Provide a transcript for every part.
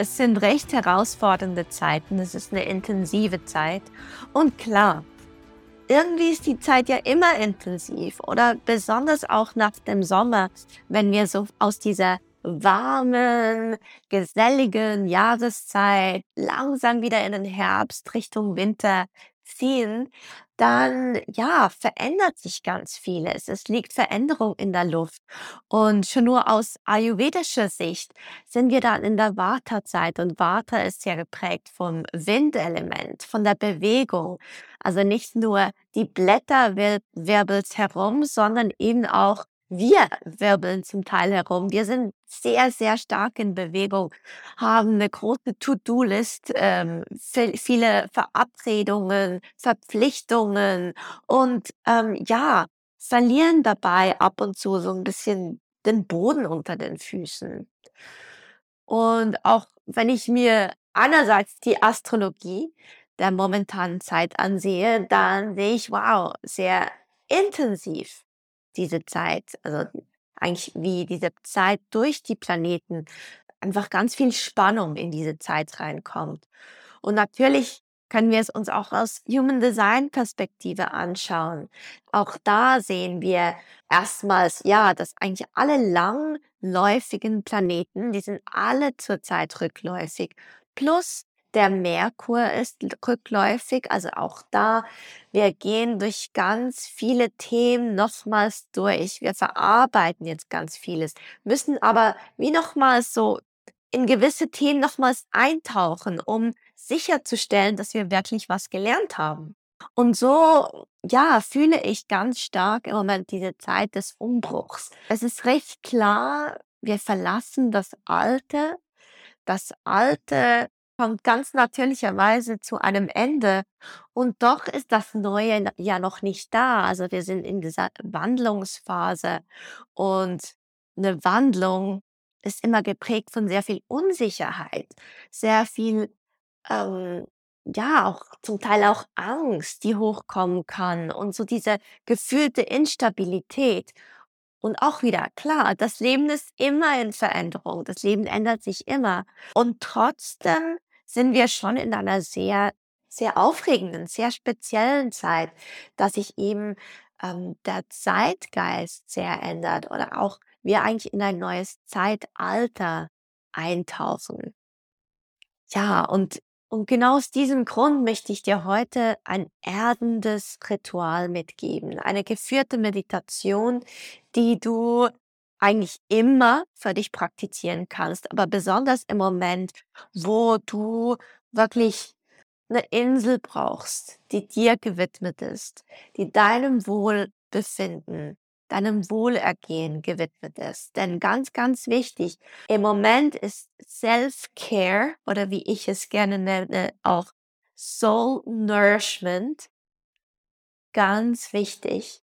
Es sind recht herausfordernde Zeiten. Es ist eine intensive Zeit. Und klar, irgendwie ist die Zeit ja immer intensiv oder besonders auch nach dem Sommer, wenn wir so aus dieser warmen, geselligen Jahreszeit langsam wieder in den Herbst Richtung Winter ziehen, dann ja, verändert sich ganz vieles. Es liegt Veränderung in der Luft. Und schon nur aus ayurvedischer Sicht sind wir dann in der Vata-Zeit. Und Vata ist ja geprägt vom Windelement, von der Bewegung. Also nicht nur die Blätter wirbeln herum, sondern eben auch wir wirbeln zum Teil herum. Wir sind sehr, sehr stark in Bewegung, haben eine große To-Do-List, ähm, viele Verabredungen, Verpflichtungen und ähm, ja, verlieren dabei ab und zu so ein bisschen den Boden unter den Füßen. Und auch wenn ich mir einerseits die Astrologie der momentanen Zeit ansehe, dann sehe ich, wow, sehr intensiv diese Zeit, also eigentlich wie diese Zeit durch die Planeten einfach ganz viel Spannung in diese Zeit reinkommt. Und natürlich können wir es uns auch aus Human Design Perspektive anschauen. Auch da sehen wir erstmals, ja, dass eigentlich alle langläufigen Planeten, die sind alle zurzeit rückläufig. Plus der Merkur ist rückläufig, also auch da, wir gehen durch ganz viele Themen nochmals durch. Wir verarbeiten jetzt ganz vieles, müssen aber wie nochmals so in gewisse Themen nochmals eintauchen, um sicherzustellen, dass wir wirklich was gelernt haben. Und so, ja, fühle ich ganz stark im Moment diese Zeit des Umbruchs. Es ist recht klar, wir verlassen das Alte. Das Alte kommt ganz natürlicherweise zu einem Ende und doch ist das Neue ja noch nicht da. Also wir sind in dieser Wandlungsphase und eine Wandlung ist immer geprägt von sehr viel Unsicherheit, sehr viel, ähm, ja, auch zum Teil auch Angst, die hochkommen kann und so diese gefühlte Instabilität. Und auch wieder, klar, das Leben ist immer in Veränderung. Das Leben ändert sich immer. Und trotzdem sind wir schon in einer sehr, sehr aufregenden, sehr speziellen Zeit, dass sich eben ähm, der Zeitgeist sehr ändert oder auch wir eigentlich in ein neues Zeitalter eintauchen. Ja, und, und genau aus diesem Grund möchte ich dir heute ein erdendes Ritual mitgeben, eine geführte Meditation, die du eigentlich immer für dich praktizieren kannst, aber besonders im Moment, wo du wirklich eine Insel brauchst, die dir gewidmet ist, die deinem Wohlbefinden, deinem Wohlergehen gewidmet ist. Denn ganz, ganz wichtig, im Moment ist Self-Care oder wie ich es gerne nenne, auch Soul Nourishment ganz wichtig.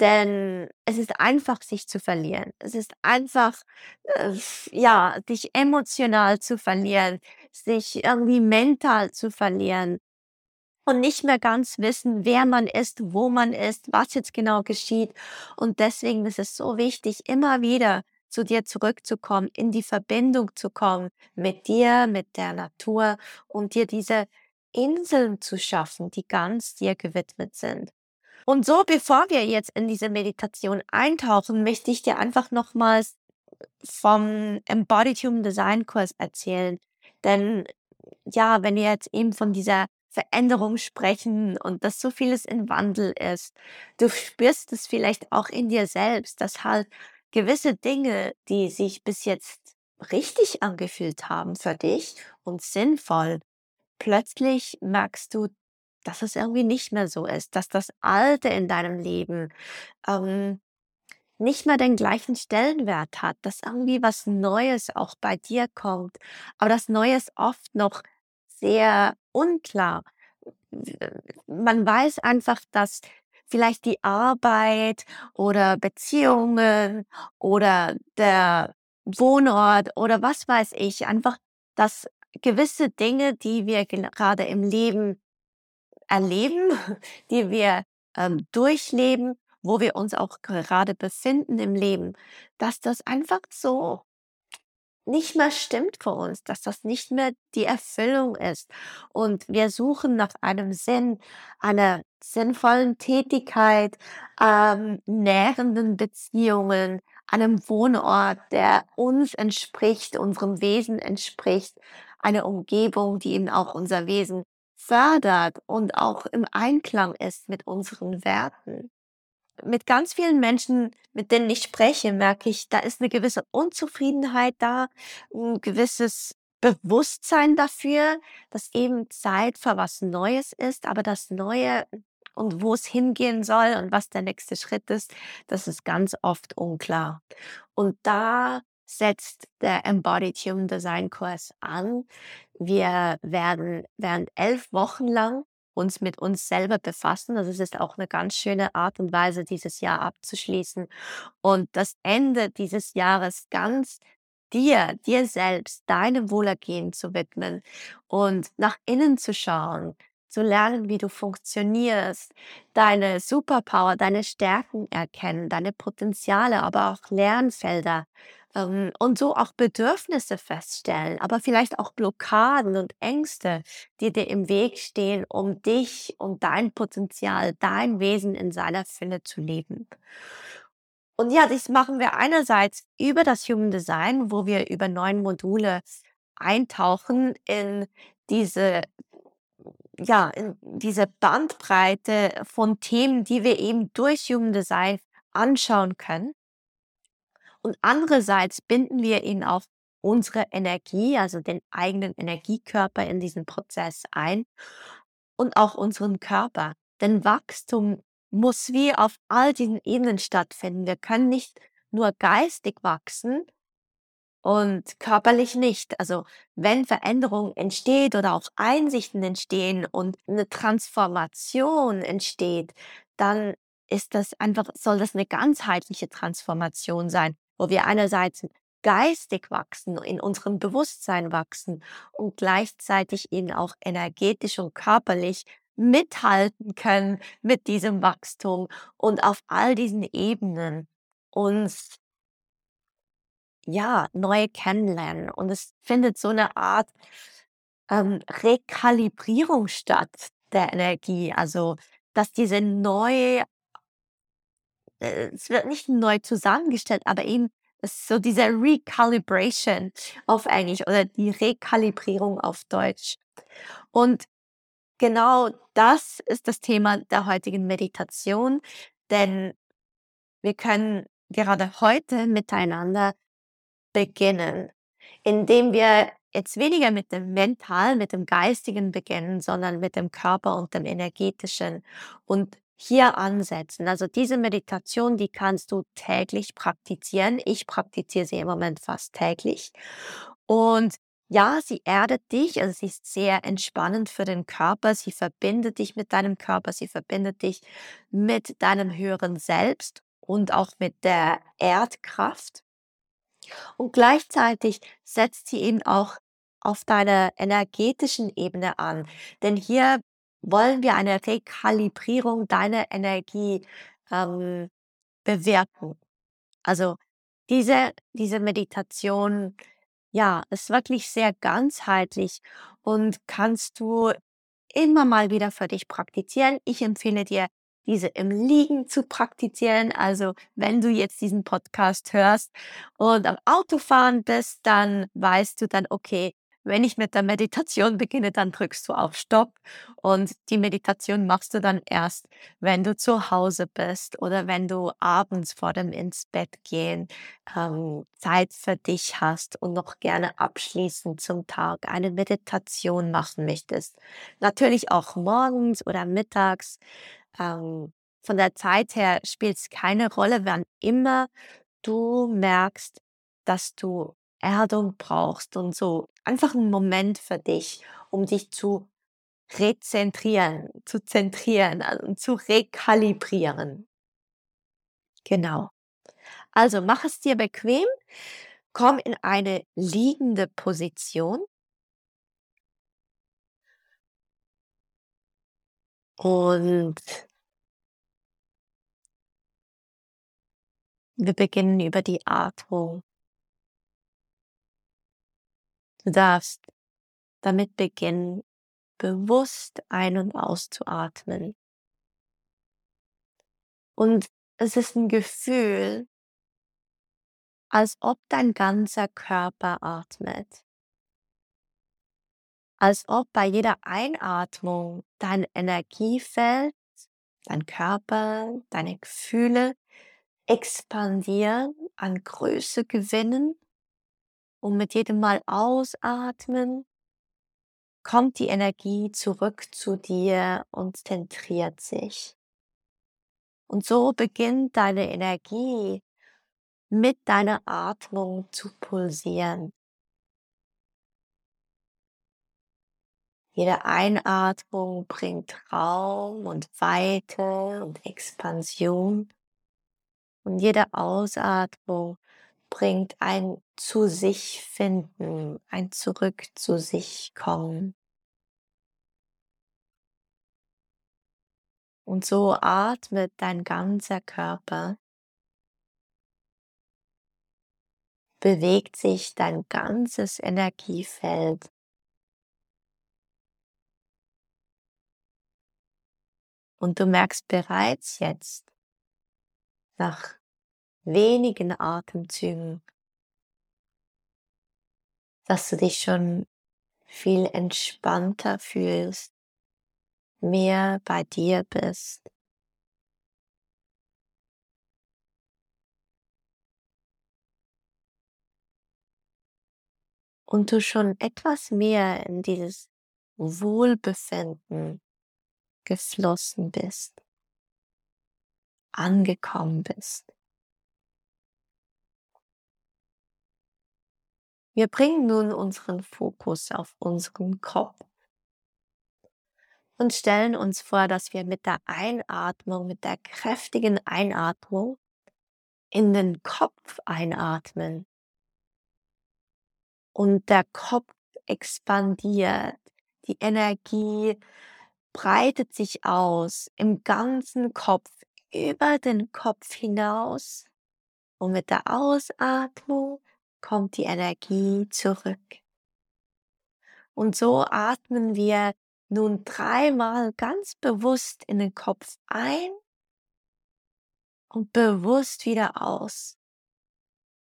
Denn es ist einfach, sich zu verlieren. Es ist einfach, äh, ja, dich emotional zu verlieren, sich irgendwie mental zu verlieren und nicht mehr ganz wissen, wer man ist, wo man ist, was jetzt genau geschieht. Und deswegen ist es so wichtig, immer wieder zu dir zurückzukommen, in die Verbindung zu kommen mit dir, mit der Natur und dir diese Inseln zu schaffen, die ganz dir gewidmet sind. Und so, bevor wir jetzt in diese Meditation eintauchen, möchte ich dir einfach nochmals vom Embodied Human Design Kurs erzählen. Denn ja, wenn wir jetzt eben von dieser Veränderung sprechen und dass so vieles in Wandel ist, du spürst es vielleicht auch in dir selbst, dass halt gewisse Dinge, die sich bis jetzt richtig angefühlt haben für dich und sinnvoll, plötzlich merkst du, dass es irgendwie nicht mehr so ist, dass das Alte in deinem Leben ähm, nicht mehr den gleichen Stellenwert hat, dass irgendwie was Neues auch bei dir kommt, aber das Neue ist oft noch sehr unklar. Man weiß einfach, dass vielleicht die Arbeit oder Beziehungen oder der Wohnort oder was weiß ich, einfach, dass gewisse Dinge, die wir gerade im Leben erleben, die wir ähm, durchleben, wo wir uns auch gerade befinden im Leben, dass das einfach so nicht mehr stimmt für uns, dass das nicht mehr die Erfüllung ist. Und wir suchen nach einem Sinn, einer sinnvollen Tätigkeit, ähm, nährenden Beziehungen, einem Wohnort, der uns entspricht, unserem Wesen entspricht, eine Umgebung, die eben auch unser Wesen fördert und auch im Einklang ist mit unseren Werten mit ganz vielen Menschen, mit denen ich spreche, merke ich, da ist eine gewisse Unzufriedenheit da, ein gewisses Bewusstsein dafür, dass eben Zeit für was Neues ist, aber das Neue und wo es hingehen soll und was der nächste Schritt ist, das ist ganz oft unklar. Und da setzt der Embodied Human Design Kurs an. Wir werden während elf Wochen lang uns mit uns selber befassen. Also es ist auch eine ganz schöne Art und Weise, dieses Jahr abzuschließen und das Ende dieses Jahres ganz dir, dir selbst, deinem Wohlergehen zu widmen und nach innen zu schauen, zu lernen, wie du funktionierst, deine Superpower, deine Stärken erkennen, deine Potenziale, aber auch Lernfelder ähm, und so auch Bedürfnisse feststellen, aber vielleicht auch Blockaden und Ängste, die dir im Weg stehen, um dich und dein Potenzial, dein Wesen in seiner Fülle zu leben. Und ja, das machen wir einerseits über das Human Design, wo wir über neun Module eintauchen in diese ja, in diese Bandbreite von Themen, die wir eben durch Human Design anschauen können. Und andererseits binden wir ihn auf unsere Energie, also den eigenen Energiekörper in diesen Prozess ein und auch unseren Körper. Denn Wachstum muss wie auf all diesen Ebenen stattfinden. Wir können nicht nur geistig wachsen und körperlich nicht. Also wenn Veränderung entsteht oder auch Einsichten entstehen und eine Transformation entsteht, dann ist das einfach, soll das eine ganzheitliche Transformation sein wo wir einerseits geistig wachsen, in unserem Bewusstsein wachsen und gleichzeitig eben auch energetisch und körperlich mithalten können mit diesem Wachstum und auf all diesen Ebenen uns ja neu kennenlernen. Und es findet so eine Art ähm, Rekalibrierung statt der Energie, also dass diese neue es wird nicht neu zusammengestellt, aber eben so diese Recalibration auf Englisch oder die Rekalibrierung auf Deutsch. Und genau das ist das Thema der heutigen Meditation, denn wir können gerade heute miteinander beginnen, indem wir jetzt weniger mit dem Mentalen, mit dem Geistigen beginnen, sondern mit dem Körper und dem Energetischen und hier ansetzen. Also diese Meditation, die kannst du täglich praktizieren. Ich praktiziere sie im Moment fast täglich. Und ja, sie erdet dich, also sie ist sehr entspannend für den Körper. Sie verbindet dich mit deinem Körper, sie verbindet dich mit deinem höheren Selbst und auch mit der Erdkraft. Und gleichzeitig setzt sie eben auch auf deiner energetischen Ebene an. Denn hier wollen wir eine Rekalibrierung deiner Energie ähm, bewirken. Also diese, diese Meditation, ja, ist wirklich sehr ganzheitlich und kannst du immer mal wieder für dich praktizieren. Ich empfehle dir, diese im Liegen zu praktizieren. Also wenn du jetzt diesen Podcast hörst und am Autofahren bist, dann weißt du dann, okay, wenn ich mit der Meditation beginne, dann drückst du auf Stopp und die Meditation machst du dann erst, wenn du zu Hause bist oder wenn du abends vor dem ins Bett gehen ähm, Zeit für dich hast und noch gerne abschließend zum Tag eine Meditation machen möchtest. Natürlich auch morgens oder mittags. Ähm, von der Zeit her spielt es keine Rolle, wann immer du merkst, dass du Erdung brauchst und so einfach 'n Moment für dich, um dich zu rezentrieren, zu zentrieren, also zu rekalibrieren. Genau. Also, mach es dir bequem, komm in eine liegende Position und wir beginnen über die Atmung. Du darfst damit beginnen, bewusst ein und auszuatmen. Und es ist 'n Gefühl als ob dein ganzer Körper atmet. Als ob bei jeder Einatmung dein Energiefeld, dein Körper, deine Gefühle expandieren, an Größe gewinnen und mit jedem Mal ausatmen kommt die Energie zurück zu dir und zentriert sich. Und so beginnt deine Energie mit deiner Atmung zu pulsieren. Jede Einatmung bringt Raum und Weite und Expansion. Und jede Ausatmung bringt ein Zu-sich-Finden, ein Zurück-zu-sich-Kommen. Und so atmet dein ganzer Körper. Bewegt sich dein ganzes Energiefeld. Und du merkst bereits jetzt, nach wenigen Atemzügen, dass du dich schon viel entspannter fühlst, mehr bei dir bist. Und du schon etwas mehr in dieses Wohlbefinden geflossen bist, angekommen bist. Wir bringen nun unseren Fokus auf unseren Kopf und stellen uns vor, dass wir mit der Einatmung, mit der kräftigen Einatmung in den Kopf einatmen und der Kopf expandiert. Die Energie breitet sich aus im ganzen Kopf, über den Kopf hinaus. Und mit der Ausatmung kommt die Energie zurück. Und so atmen wir nun dreimal ganz bewusst in den Kopf ein und bewusst wieder aus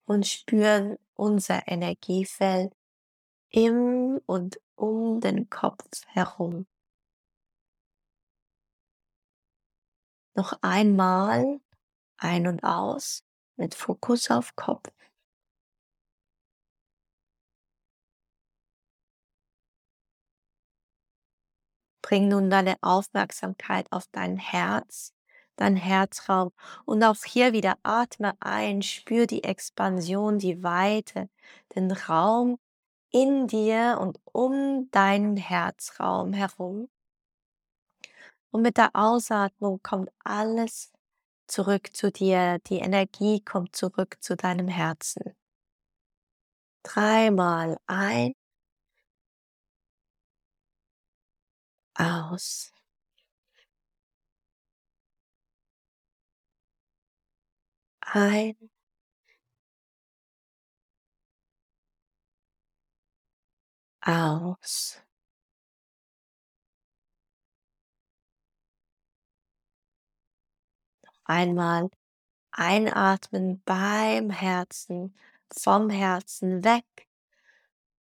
und spüren unser Energiefeld im und um den Kopf herum. Noch einmal ein und aus mit Fokus auf Kopf. Bring nun deine Aufmerksamkeit auf dein Herz, dein Herzraum und auch hier wieder atme ein, spür die Expansion, die Weite, den Raum in dir und um deinen Herzraum herum. Und mit der Ausatmung kommt alles zurück zu dir, die Energie kommt zurück zu deinem Herzen. Dreimal ein aus. Ein. Aus. Noch einmal einatmen beim Herzen, vom Herzen weg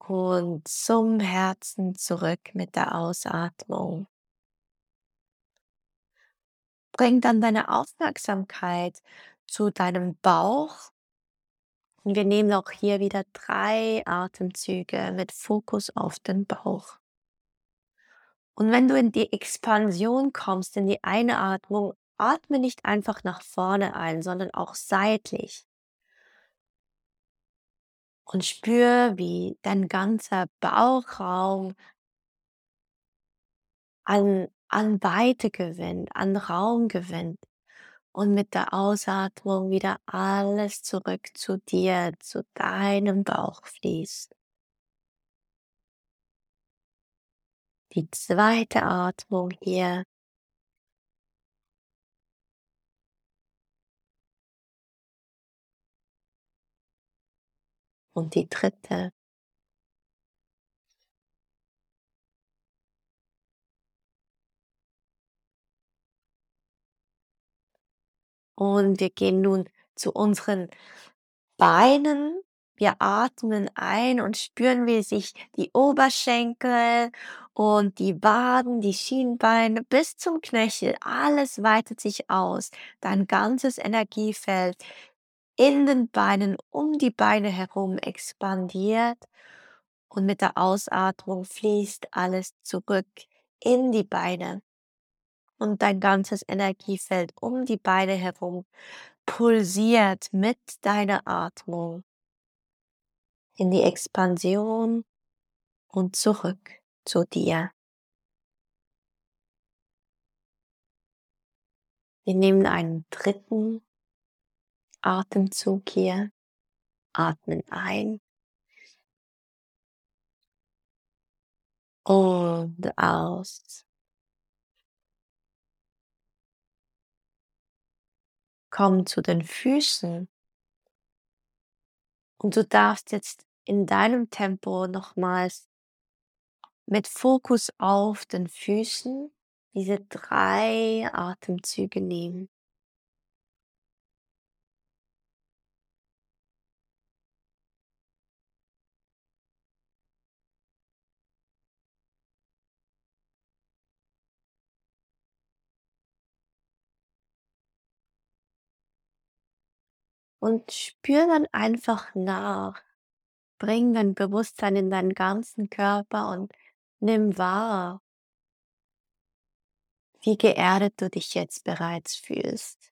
und zum Herzen zurück mit der Ausatmung. Bring dann deine Aufmerksamkeit zu deinem Bauch. Und wir nehmen auch hier wieder drei Atemzüge mit Fokus auf den Bauch. Und wenn du in die Expansion kommst, in die Einatmung, atme nicht einfach nach vorne ein, sondern auch seitlich. Und spür, wie dein ganzer Bauchraum an, an Weite gewinnt, an Raum gewinnt. Und mit der Ausatmung wieder alles zurück zu dir, zu deinem Bauch fließt. Die zweite Atmung hier. Und die dritte. Und wir gehen nun zu unseren Beinen. Wir atmen ein und spüren, wie sich die Oberschenkel und die Waden, die Schienbeine bis zum Knöchel, alles weitet sich aus. Dein ganzes Energiefeld in den Beinen, um die Beine herum expandiert und mit der Ausatmung fließt alles zurück in die Beine und dein ganzes Energiefeld um die Beine herum pulsiert mit deiner Atmung in die Expansion und zurück zu dir. Wir nehmen einen dritten Atemzug hier, atmen ein und aus. Komm zu den Füßen und du darfst jetzt in deinem Tempo nochmals mit Fokus auf den Füßen diese drei Atemzüge nehmen. Und spür dann einfach nach. Bring dein Bewusstsein in deinen ganzen Körper und nimm wahr, wie geerdet du dich jetzt bereits fühlst.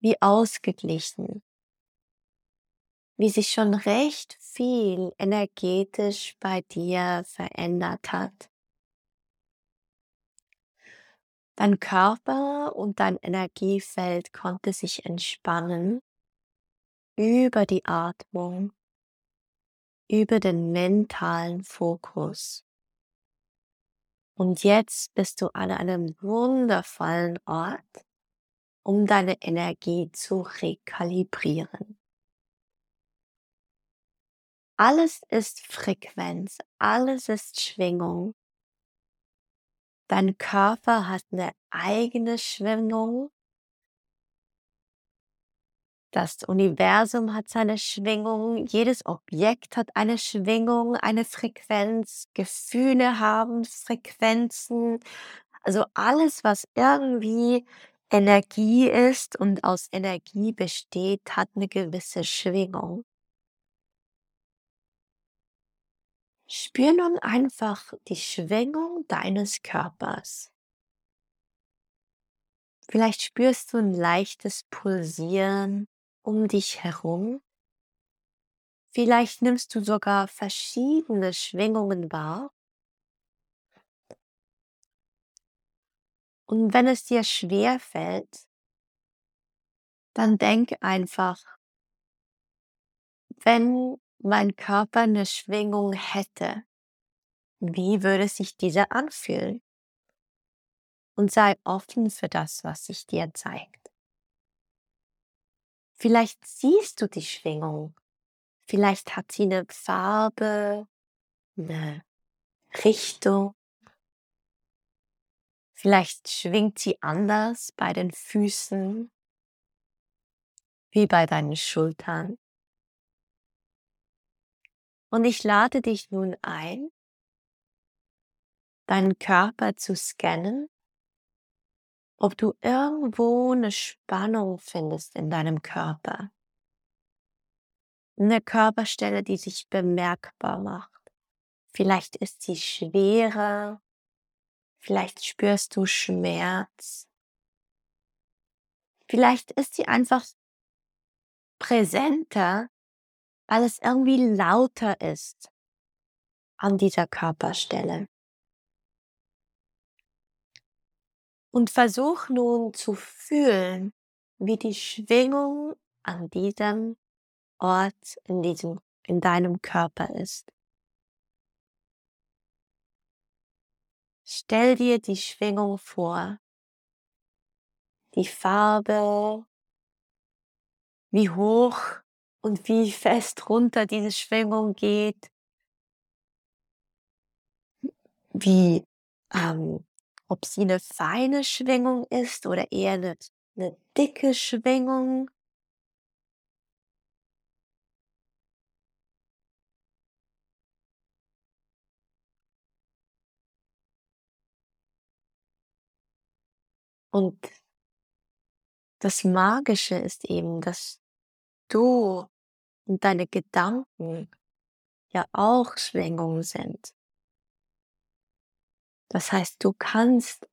Wie ausgeglichen. Wie sich schon recht viel energetisch bei dir verändert hat. Dein Körper und dein Energiefeld konnte sich entspannen über die Atmung, über den mentalen Fokus. Und jetzt bist du an einem wundervollen Ort, um deine Energie zu rekalibrieren. Alles ist Frequenz, alles ist Schwingung. Dein Körper hat eine eigene Schwingung das Universum hat seine Schwingung, jedes Objekt hat eine Schwingung, eine Frequenz, Gefühle haben Frequenzen. Also alles, was irgendwie Energie ist und aus Energie besteht, hat eine gewisse Schwingung. Spür nun einfach die Schwingung deines Körpers. Vielleicht spürst du ein leichtes Pulsieren um dich herum. Vielleicht nimmst du sogar verschiedene Schwingungen wahr. Und wenn es dir schwer fällt, dann denk einfach, wenn mein Körper eine Schwingung hätte, wie würde sich diese anfühlen? Und sei offen für das, was sich dir zeigt. Vielleicht siehst du die Schwingung. Vielleicht hat sie eine Farbe, eine Richtung. Vielleicht schwingt sie anders bei den Füßen wie bei deinen Schultern. Und ich lade dich nun ein, deinen Körper zu scannen, ob du irgendwo eine Spannung findest in deinem Körper. Eine Körperstelle, die sich bemerkbar macht. Vielleicht ist sie schwerer, vielleicht spürst du Schmerz, vielleicht ist sie einfach präsenter, weil es irgendwie lauter ist an dieser Körperstelle. Und versuch nun zu fühlen, wie die Schwingung an diesem Ort in diesem, in deinem Körper ist. Stell dir die Schwingung vor, die Farbe, wie hoch und wie fest runter diese Schwingung geht, wie, ähm, ob sie eine feine Schwingung ist oder eher eine, eine dicke Schwingung. Und das Magische ist eben, dass du und deine Gedanken ja auch Schwingungen sind. Das heißt, du kannst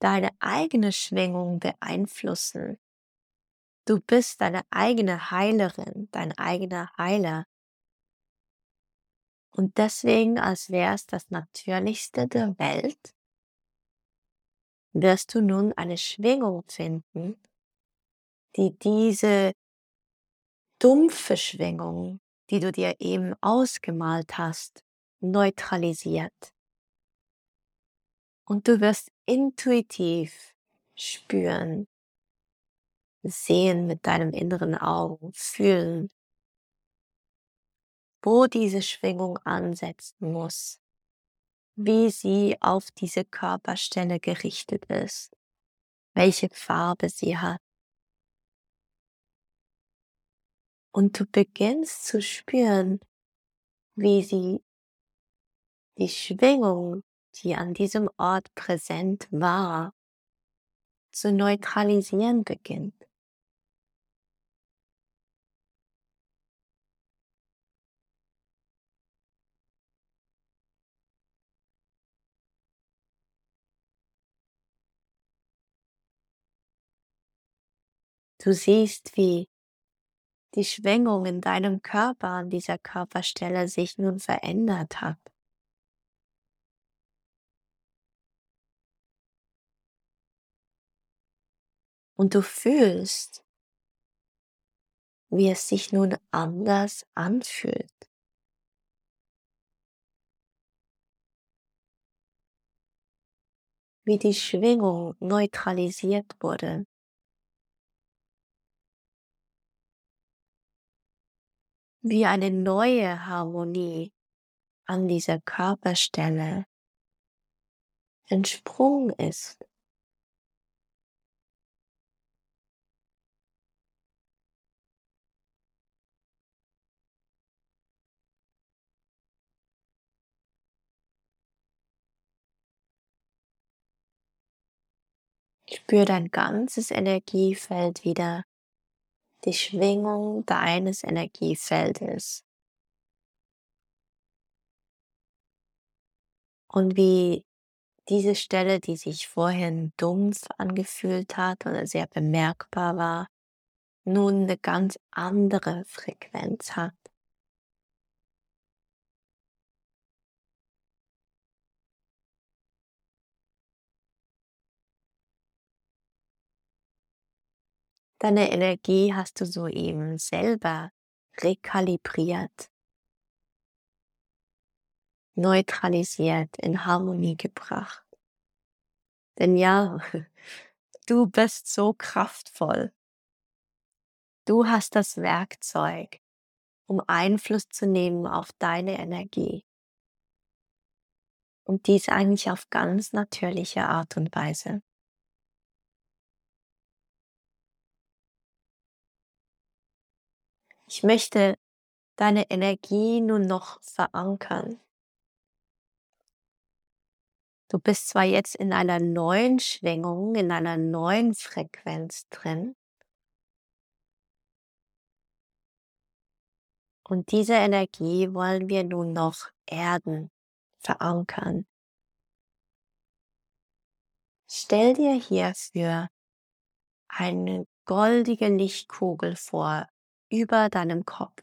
deine eigene Schwingung beeinflussen. Du bist deine eigene Heilerin, dein eigener Heiler. Und deswegen, als wäre es das Natürlichste der Welt, wirst du nun eine Schwingung finden, die diese dumpfe Schwingung, die du dir eben ausgemalt hast, neutralisiert. Und du wirst intuitiv spüren, sehen mit deinem inneren Augen, fühlen, wo diese Schwingung ansetzen muss, wie sie auf diese Körperstelle gerichtet ist, welche Farbe sie hat. Und du beginnst zu spüren, wie sie die Schwingung die an diesem Ort präsent war, zu neutralisieren beginnt. Du siehst, wie die Schwingung in deinem Körper an dieser Körperstelle sich nun verändert hat. Und du fühlst, wie es sich nun anders anfühlt. Wie die Schwingung neutralisiert wurde. Wie eine neue Harmonie an dieser Körperstelle entsprungen ist. Spür dein ganzes Energiefeld wieder, die Schwingung deines Energiefeldes. Und wie diese Stelle, die sich vorhin dumpf angefühlt hat oder sehr bemerkbar war, nun eine ganz andere Frequenz hat. Deine Energie hast du soeben selber rekalibriert, neutralisiert, in Harmonie gebracht. Denn ja, du bist so kraftvoll. Du hast das Werkzeug, um Einfluss zu nehmen auf deine Energie. Und dies eigentlich auf ganz natürliche Art und Weise. Ich möchte deine Energie nun noch verankern. Du bist zwar jetzt in einer neuen Schwingung, in einer neuen Frequenz drin. Und diese Energie wollen wir nun noch erden, verankern. Stell dir hierfür eine goldige Lichtkugel vor über deinem Kopf.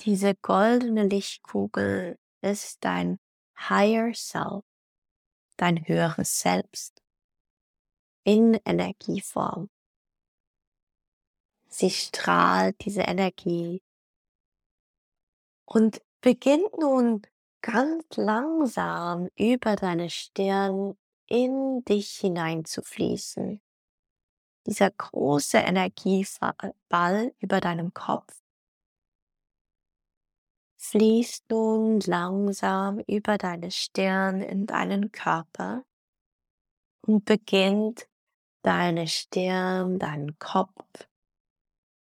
Diese goldene Lichtkugel ist dein Higher Self, dein höheres Selbst in Energieform. Sie strahlt diese Energie und beginnt nun ganz langsam über deine Stirn in dich hinein zu fließen. Dieser große Energieball über deinem Kopf fließt nun langsam über deine Stirn in deinen Körper und beginnt deine Stirn, deinen Kopf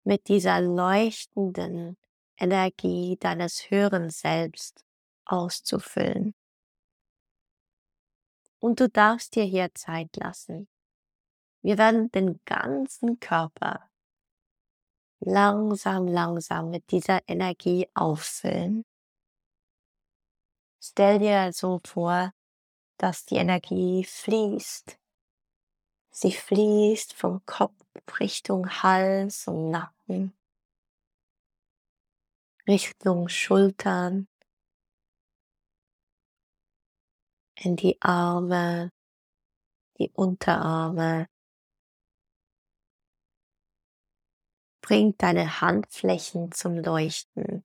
mit dieser leuchtenden Energie deines höheren Selbst auszufüllen. Und du darfst dir hier Zeit lassen. Wir werden den ganzen Körper langsam, langsam mit dieser Energie auffüllen. Stell dir also vor, dass die Energie fließt. Sie fließt vom Kopf Richtung Hals und Nacken, Richtung Schultern, in die Arme, die Unterarme, Bring deine Handflächen zum Leuchten.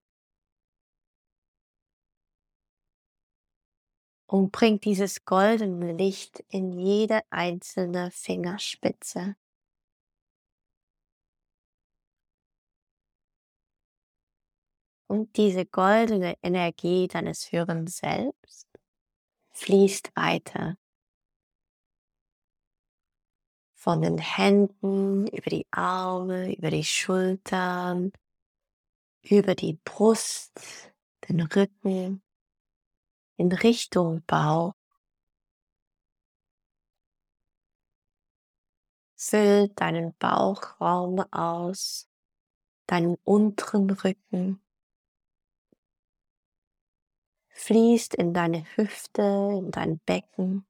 Und bring dieses goldene Licht in jede einzelne Fingerspitze. Und diese goldene Energie deines höheren Selbst fließt weiter von den Händen über die Arme, über die Schultern, über die Brust, den Rücken, in Richtung Bauch. Füllt deinen Bauchraum aus, deinen unteren Rücken, fließt in deine Hüfte, in dein Becken.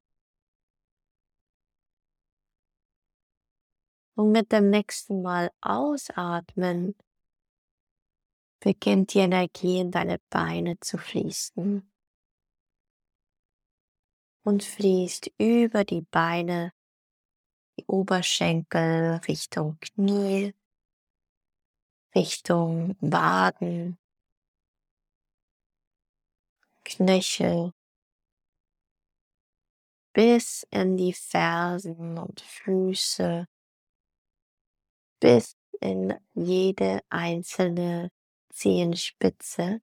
Und mit dem nächsten Mal ausatmen beginnt die Energie in deine Beine zu fließen und fließt über die Beine, die Oberschenkel Richtung Knie, Richtung Waden, Knöchel bis in die Fersen und Füße bis in jede einzelne Zehenspitze,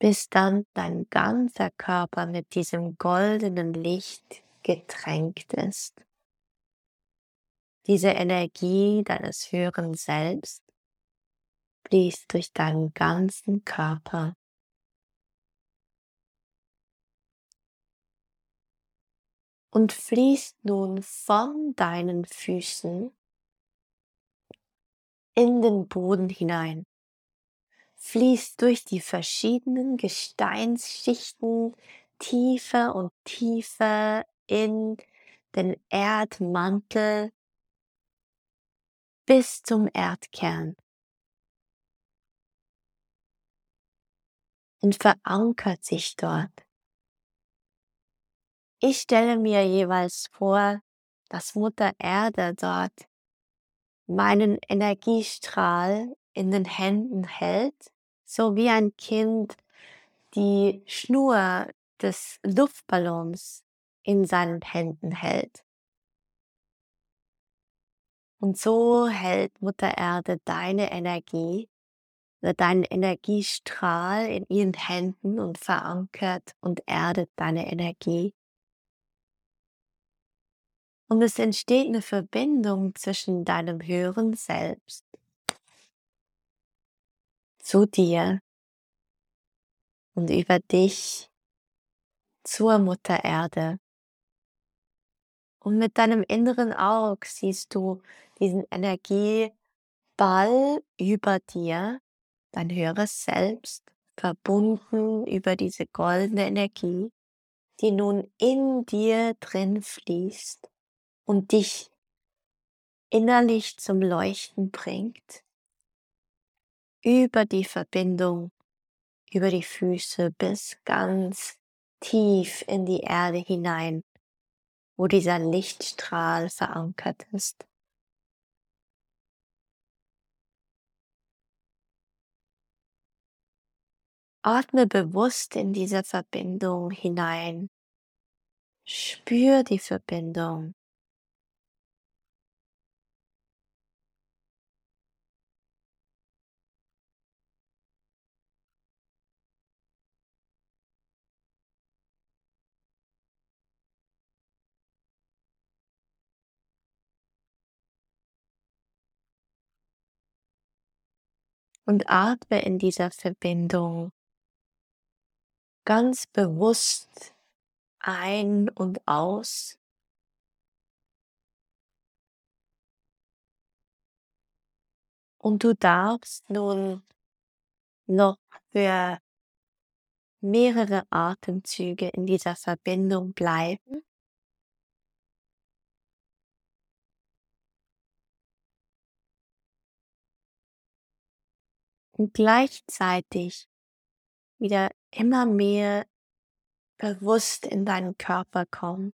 bis dann dein ganzer Körper mit diesem goldenen Licht getränkt ist. Diese Energie deines höheren Selbst fließt durch deinen ganzen Körper. und fließt nun von deinen Füßen in den Boden hinein, fließt durch die verschiedenen Gesteinsschichten tiefer und tiefer in den Erdmantel bis zum Erdkern und verankert sich dort. Ich stelle mir jeweils vor, dass Mutter Erde dort meinen Energiestrahl in den Händen hält, so wie ein Kind die Schnur des Luftballons in seinen Händen hält. Und so hält Mutter Erde deine Energie oder deinen Energiestrahl in ihren Händen und verankert und erdet deine Energie Und es entsteht eine Verbindung zwischen deinem höheren Selbst zu dir und über dich zur Mutter Erde. Und mit deinem inneren Auge siehst du diesen Energieball über dir, dein höheres Selbst, verbunden über diese goldene Energie, die nun in dir drin fließt und dich innerlich zum Leuchten bringt, über die Verbindung, über die Füße bis ganz tief in die Erde hinein, wo dieser Lichtstrahl verankert ist. Atme bewusst in diese Verbindung hinein. Spür die Verbindung. und atme in dieser Verbindung ganz bewusst ein und aus. Und du darfst nun noch für mehrere Atemzüge in dieser Verbindung bleiben. Und gleichzeitig wieder immer mehr bewusst in deinen Körper kommen.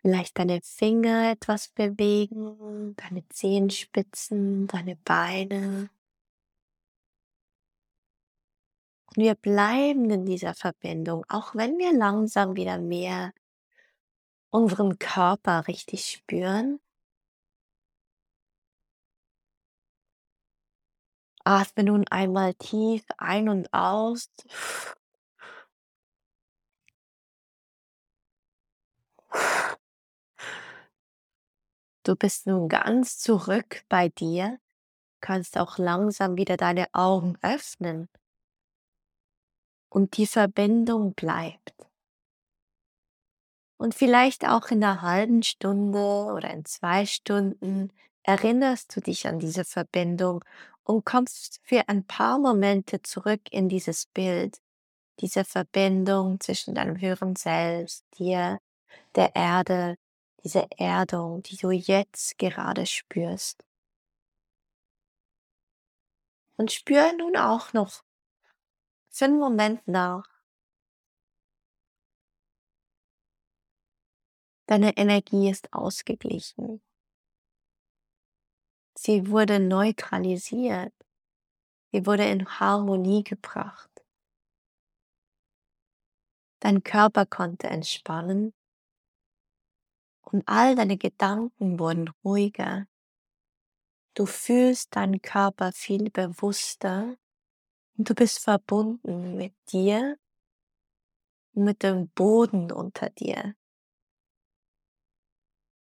Vielleicht deine Finger etwas bewegen, deine Zehenspitzen, deine Beine. Und wir bleiben in dieser Verbindung, auch wenn wir langsam wieder mehr unseren Körper richtig spüren. Atme nun einmal tief ein und aus. Du bist nun ganz zurück bei dir, kannst auch langsam wieder deine Augen öffnen und die Verbindung bleibt. Und vielleicht auch in einer halben Stunde oder in zwei Stunden erinnerst du dich an diese Verbindung und kommst für ein paar Momente zurück in dieses Bild, diese Verbindung zwischen deinem höheren Selbst, dir, der Erde, diese Erdung, die du jetzt gerade spürst. Und spür nun auch noch für einen Moment nach. Deine Energie ist ausgeglichen. Sie wurde neutralisiert. Sie wurde in Harmonie gebracht. Dein Körper konnte entspannen und all deine Gedanken wurden ruhiger. Du fühlst deinen Körper viel bewusster und du bist verbunden mit dir und mit dem Boden unter dir.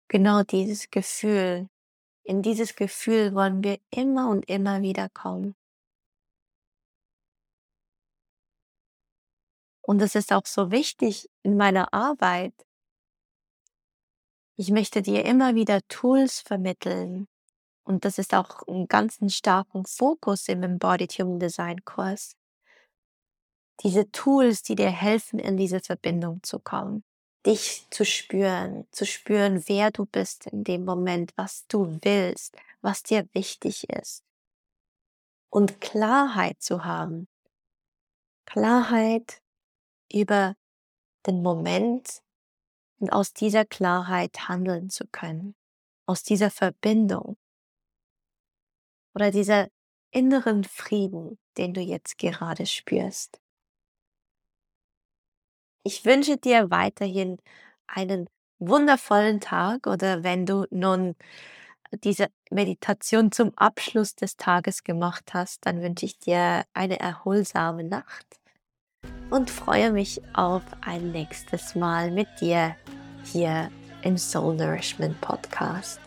Genau dieses Gefühl in dieses Gefühl wollen wir immer und immer wieder kommen. Und es ist auch so wichtig in meiner Arbeit. Ich möchte dir immer wieder Tools vermitteln. Und das ist auch ein ganz starken Fokus im Embodied Human Design Kurs. Diese Tools, die dir helfen, in diese Verbindung zu kommen dich zu spüren, zu spüren, wer du bist in dem Moment, was du willst, was dir wichtig ist. Und Klarheit zu haben. Klarheit über den Moment und aus dieser Klarheit handeln zu können. Aus dieser Verbindung oder dieser inneren Frieden, den du jetzt gerade spürst. Ich wünsche dir weiterhin einen wundervollen Tag oder wenn du nun diese Meditation zum Abschluss des Tages gemacht hast, dann wünsche ich dir eine erholsame Nacht und freue mich auf ein nächstes Mal mit dir hier im Soul Nourishment Podcast.